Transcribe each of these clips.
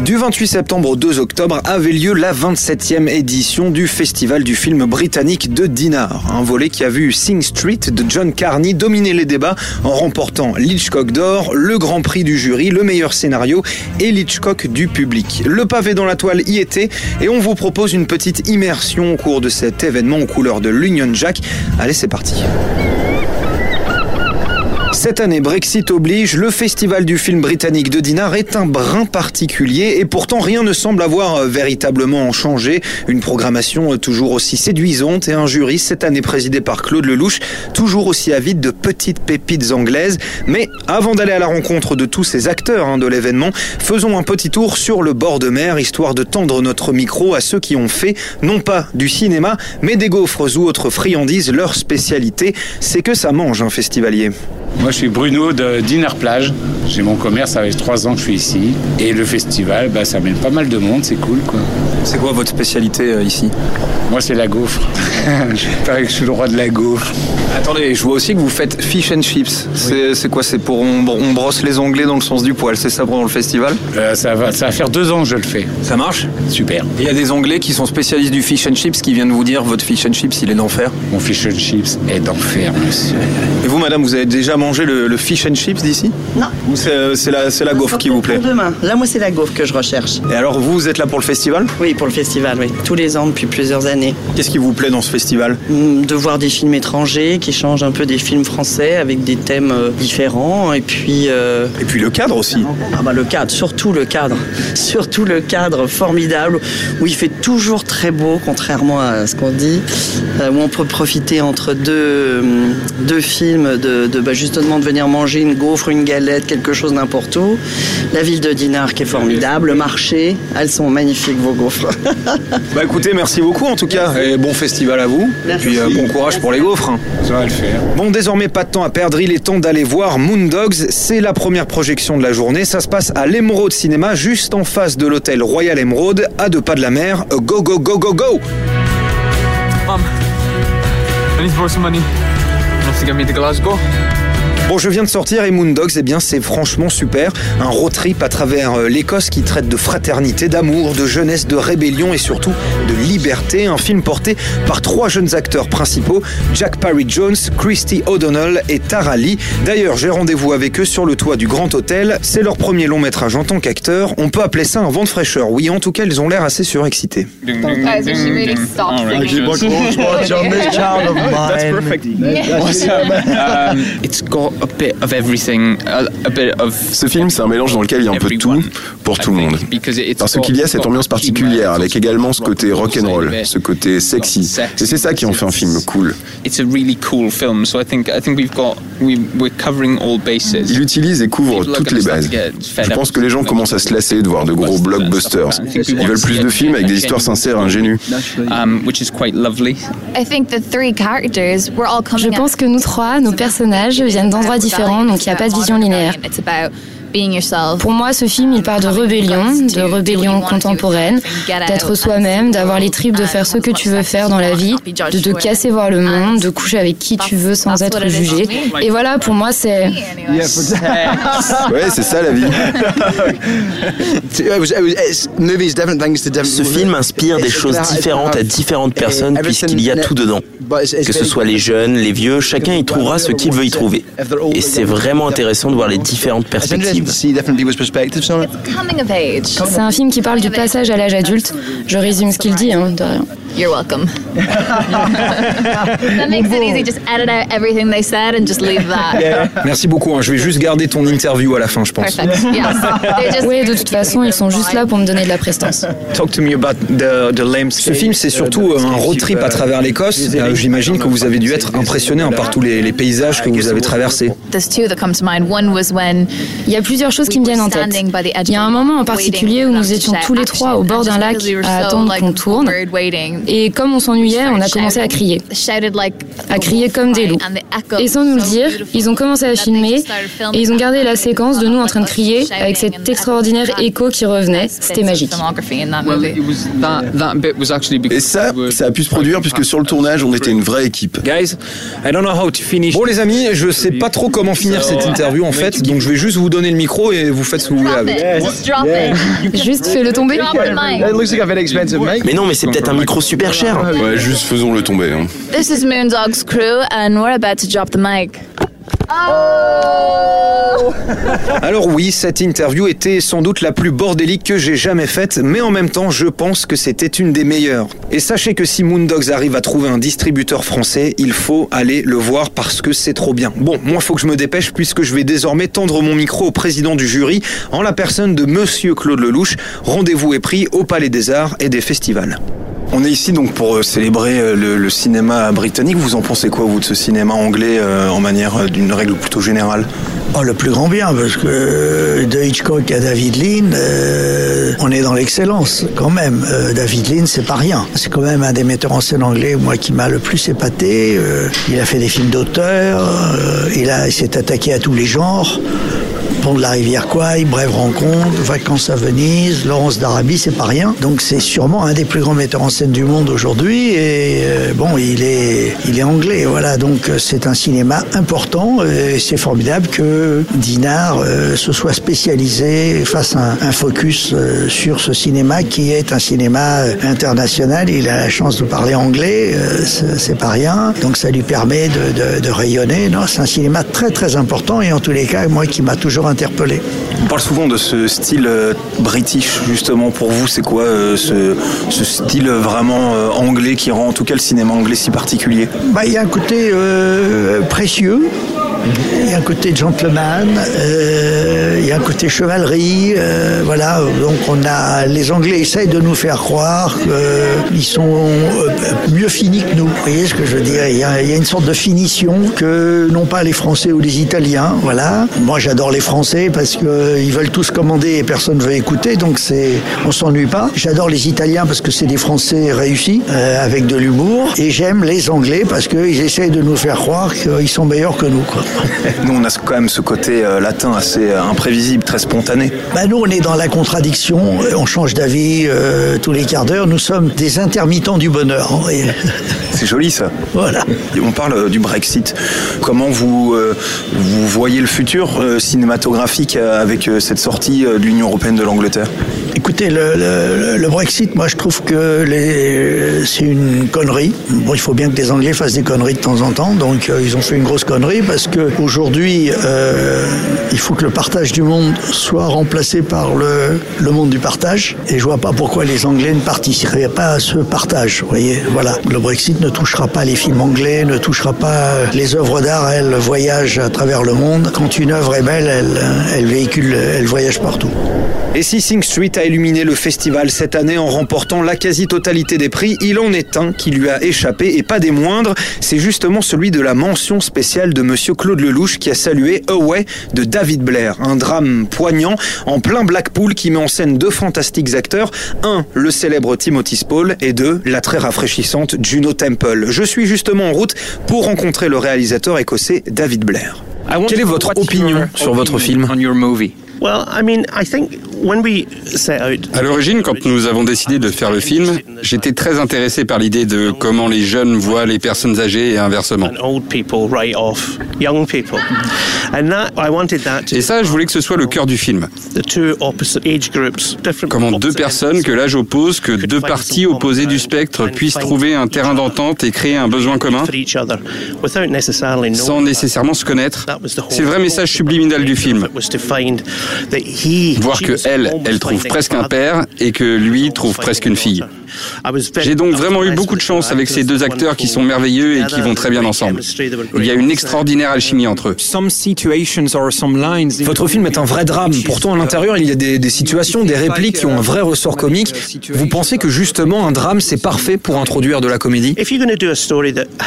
Du 28 septembre au 2 octobre avait lieu la 27e édition du Festival du film britannique de Dinard. Un volet qui a vu Sing Street de John Carney dominer les débats en remportant l'Hitchcock d'or, le grand prix du jury, le meilleur scénario et l'Hitchcock du public. Le pavé dans la toile y était et on vous propose une petite immersion au cours de cet événement aux couleurs de l'Union Jack. Allez, c'est parti. Cette année, Brexit oblige, le festival du film britannique de Dinard est un brin particulier et pourtant rien ne semble avoir euh, véritablement changé. Une programmation euh, toujours aussi séduisante et un jury cette année présidé par Claude Lelouch, toujours aussi avide de petites pépites anglaises. Mais avant d'aller à la rencontre de tous ces acteurs hein, de l'événement, faisons un petit tour sur le bord de mer, histoire de tendre notre micro à ceux qui ont fait, non pas du cinéma, mais des gaufres ou autres friandises. Leur spécialité, c'est que ça mange un festivalier. Moi, je suis Bruno de Dinard Plage. J'ai mon commerce, ça fait trois ans que je suis ici. Et le festival, bah, ça mène pas mal de monde, c'est cool. quoi. C'est quoi votre spécialité euh, ici? Moi, c'est la gaufre. je parie que je suis le roi de la gaufre. Attendez, je vois aussi que vous faites fish and chips. C'est c'est quoi C'est pour on, on brosse les onglets dans le sens du poil, c'est ça pendant le festival? Euh, ça, va, ça va faire deux ans que je le fais. Ça marche? Super. Il y a des anglais qui sont spécialistes du fish and chips qui viennent vous dire votre fish and chips il est d'enfer? Mon fish and chips est d'enfer, monsieur. Et vous madame, vous avez déjà mangé le, le fish and chips d'ici Non. Ou c'est euh, la, la gaufre qui vous plaît Pour demain. Là, moi, c'est la gaufre que je recherche. Et alors vous, vous êtes là pour le festival? Oui, pour le festival, oui. Tous les ans, depuis plusieurs années. Qu'est-ce qui vous plaît dans ce festival? Hum, De voir des films étrangers qui changent un peu des films français avec des thèmes euh, différents. Et puis. euh, Et puis le cadre aussi. Ah bah le cadre, surtout le cadre, surtout le cadre formidable où il fait toujours très beau, contrairement à ce qu'on dit, où on peut profiter entre deux, hum, deux films de, de bah, justement de venir manger une gaufre, une galette, quelque chose n'importe où. La ville de Dinard qui est formidable, le marché, elles sont magnifiques vos gaufres. Bah écoutez, merci beaucoup en tout cas. Et bon festival à vous. Merci. Et puis euh, bon courage pour les gaufres. hein. Ça va le faire. Bon, désormais pas de temps à perdre, il est temps d'aller voir Moondogs. C'est la première projection de la journée. Ça se passe à l'Emeraude Cinéma, juste en face de l'hôtel Royal Emeraude, à deux pas de la mer. Go, go, go, go, go Mum, I need to borrow some money. Enough to get me to Glasgow. Bon, je viens de sortir et Moondogs, eh bien, c'est franchement super. Un road trip à travers euh, l'Écosse qui traite de fraternité, d'amour, de jeunesse, de rébellion et surtout de liberté. Un film porté par trois jeunes acteurs principaux, Jack Parry Jones, Christy O'Donnell et Tara Lee. D'ailleurs, j'ai rendez-vous avec eux sur le toit du Grand Hôtel. C'est leur premier long métrage en tant qu'acteur. On peut appeler ça un vent de fraîcheur. Oui, en tout cas, ils ont l'air assez surexcités. It's got a bit of everything, a, a bit of Ce film, c'est un mélange dans lequel il y a un peu de tout pour tout le monde. Parce qu'il y a cette ambiance particulière, avec également ce côté rock'n'roll, ce côté sexy. Et c'est ça qui en fait un film cool. It's a really cool film, so I think I think we've got we we're covering all bases. Il utilise et couvre toutes les bases. Je pense que les gens commencent à se lasser de voir de gros blockbusters. Ils veulent plus de films avec des histoires sincères, ingénues. um, which is quite lovely. I think the three characters were all coming Je pense que nous trois, nos personnages viennent d'endroits différents, donc il n'y a pas de vision linéaire. Pour moi, ce film, il part de rébellion, de rébellion contemporaine, d'être soi-même, d'avoir les tripes de faire ce que tu veux faire dans la vie, de te casser voir le monde, de coucher avec qui tu veux sans être jugé. Et voilà, pour moi, c'est... Ouais, c'est ça la vie. Ce film inspire des choses différentes à différentes personnes puisqu'il y a tout dedans. Que ce soit les jeunes, les vieux, chacun y trouvera ce qu'il veut y trouver. Et c'est vraiment intéressant de voir les différentes perspectives. Coming of age. C'est un film qui parle du passage à l'âge adulte. Je résume ce qu'il dit, hein, de rien. You're welcome. that makes it easy. Just edit out everything they said and just leave that. Merci beaucoup. Hein. Je vais juste garder ton interview à la fin, je pense. Perfect. Yes. Oui, de toute façon, ils sont juste là pour me donner de la prestance. Talk to me about the, the Ce film, c'est surtout un road trip à travers l'Écosse. Euh, j'imagine que vous avez dû être impressionné par tous les, les paysages que vous avez traversés. Il y a plusieurs choses qui me viennent en tête. Il y a un moment en particulier où nous étions tous les trois au bord d'un lac à attendre qu'on tourne. Et comme on s'ennuyait, on a commencé à crier. À crier comme des loups. Et sans nous le dire, ils ont commencé à filmer et ils ont gardé la séquence de nous en train de crier avec cet extraordinaire écho qui revenait. C'était magique. Et ça, ça a pu se produire puisque sur le tournage, on était une vraie équipe. Bon les amis, je sais pas trop comment finir cette interview en fait, donc je vais juste vous donner le micro et vous faites ce que vous voulez avec. Juste fais-le tomber. Mais non, mais c'est peut-être un micro super cher. Ouais, juste faisons-le tomber. Hein. This is Moondog's crew and we're about to drop the mic. Oh Alors oui, cette interview était sans doute la plus bordélique que j'ai jamais faite, mais en même temps, je pense que c'était une des meilleures. Et sachez que si Moondogs arrive à trouver un distributeur français, il faut aller le voir parce que c'est trop bien. Bon, moi, faut que je me dépêche puisque je vais désormais tendre mon micro au président du jury en la personne de Monsieur Claude Lelouch. Rendez-vous est pris au Palais des Arts et des Festivals. On est ici donc pour euh, célébrer euh, le, cinéma britannique. Vous en pensez quoi, vous, de ce cinéma anglais euh, en manière d'une règle plutôt générale? Oh, le plus grand bien, parce que de Hitchcock à David Lean, on est dans l'excellence quand même. David Lean, c'est pas rien. C'est quand même un des metteurs en scène anglais, moi, qui m'a le plus épaté. il a fait des films d'auteur, il, il s'est attaqué à tous les genres. Pont de la rivière Quay, Brève rencontre, Vacances à Venise, Laurence d'Arabie, c'est pas rien. Donc c'est sûrement un des plus grands metteurs en scène du monde aujourd'hui. Et euh, bon, il est, il est anglais, voilà. Donc euh, c'est un cinéma important. Et c'est formidable que Dinard euh, se soit spécialisé, fasse un, focus sur ce cinéma qui est un cinéma international. Il a la chance de parler anglais, c'est pas rien. Donc ça lui permet de, de, de rayonner. Non, c'est un cinéma très très important. Et en tous les cas, moi qui m'a toujours interpellé. On parle souvent de ce style euh, british, justement. Pour vous, c'est quoi euh, ce, style vraiment euh, anglais qui rend en tout cas le cinéma anglais si particulier? Bah, Il y a un côté précieux il y a un côté gentleman, un côté chevalerie. Euh, voilà, donc on a les Anglais essayent de nous faire croire qu'ils sont euh, mieux finis que nous. Voyez ce que je veux dire? Il y, a, une sorte de finition que n'ont pas les Français ou les Italiens. Voilà. Moi, j'adore les Français parce qu'ils veulent tous commander et personne ne veut écouter, donc c'est on s'ennuie pas. J'adore les Italiens parce que c'est des Français réussis avec de l'humour, et j'aime les Anglais parce qu'ils essayent de nous faire croire qu'ils sont meilleurs que nous. Quoi. Nous, on a quand même ce côté euh, latin assez euh, imprévisible, très spontané. Bah, nous, on est dans la contradiction. On change d'avis euh, tous les quarts d'heure. Nous sommes des intermittents du bonheur. C'est joli ça. Voilà. On parle du Brexit. Comment vous, vous voyez le futur cinématographique avec cette sortie de l'Union européenne de l'Angleterre? Le, Brexit, moi je trouve que c'est une connerie. Bon, il faut bien que les Anglais fassent des conneries de temps en temps, donc ils ont fait une grosse connerie parce que Aujourd'hui, euh, il faut que le partage du monde soit remplacé par le, le monde du partage. Et je vois pas pourquoi les Anglais ne participeraient pas à ce partage. Vous voyez, voilà. Le Brexit ne touchera pas les films anglais, ne touchera pas les œuvres d'art. Elles voyagent à travers le monde. Quand une œuvre est belle, elle, elle véhicule, elle voyage partout. Et si Sing Street a illuminé le festival cette année en remportant la quasi-totalité des prix, il en est un qui lui a échappé et pas des moindres. C'est justement celui de la mention spéciale de Monsieur Claude Lelouch qui a salué Away de David Blair. Un drame poignant en plein Blackpool qui met en scène deux fantastiques acteurs. Un, le célèbre Timothy Spall et deux, la très rafraîchissante Juno Temple. Je suis justement en route pour rencontrer le réalisateur écossais David Blair. Quelle est votre opinion sur votre film? À l'origine, quand nous avons décidé de faire le film, j'étais très intéressé par l'idée de comment les jeunes voient les personnes âgées et inversement. Et ça, je voulais que ce soit le cœur du film. Comment deux personnes que l'âge oppose, que deux parties opposées du spectre puissent trouver un terrain d'entente et créer un besoin commun sans nécessairement se connaître. C'est le vrai message subliminal du film. Voir que elle, elle trouve presque un père et que lui trouve presque une fille. J'ai donc vraiment eu beaucoup de chance avec ces deux acteurs qui sont merveilleux et qui vont très bien ensemble. Il y a une extraordinaire alchimie entre eux. Votre film est un vrai drame. Pourtant, à l'intérieur, il y a des, des situations, des répliques qui ont un vrai ressort comique. Vous pensez que justement, un drame, c'est parfait pour introduire de la comédie?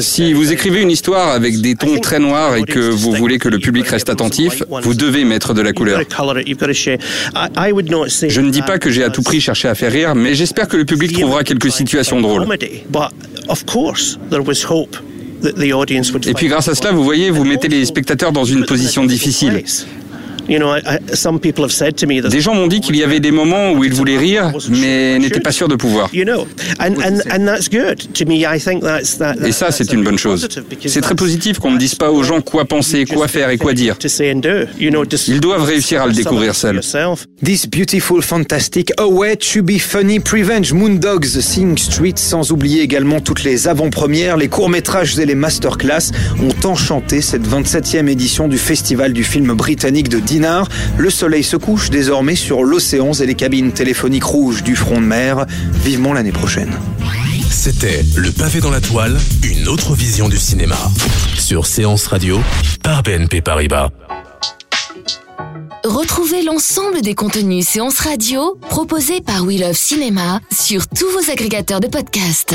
Si vous écrivez une histoire avec des tons très noirs et que vous voulez que le public reste attentif, vous devez mettre de la couleur. Je ne dis pas que j'ai à tout prix cherché à faire rire, mais j'espère que le public trouvera quelques situations drôles. Et puis grâce à cela, vous voyez, vous mettez les spectateurs dans une position difficile. Des gens m'ont dit qu'il y avait des moments où ils voulaient rire, mais n'étaient pas sûrs de pouvoir. Et ça, c'est une bonne chose. C'est très positif qu'on ne dise pas aux gens quoi penser, quoi faire et quoi dire. Ils doivent réussir à le découvrir seuls. This beautiful, fantastic, A Way to Be Funny, Prevenge, Moondogs, Sing Street, sans oublier également toutes les avant-premières, les courts-métrages et les masterclass ont enchanté cette 27e édition du Festival du film britannique de Le soleil se couche désormais sur l'océan et les cabines téléphoniques rouges du front de mer. Vivement l'année prochaine. C'était Le pavé dans la toile, une autre vision du cinéma. Sur Séance Radio, par BNP Paribas. Retrouvez l'ensemble des contenus Séance Radio proposés par We Love Cinéma sur tous vos agrégateurs de podcasts.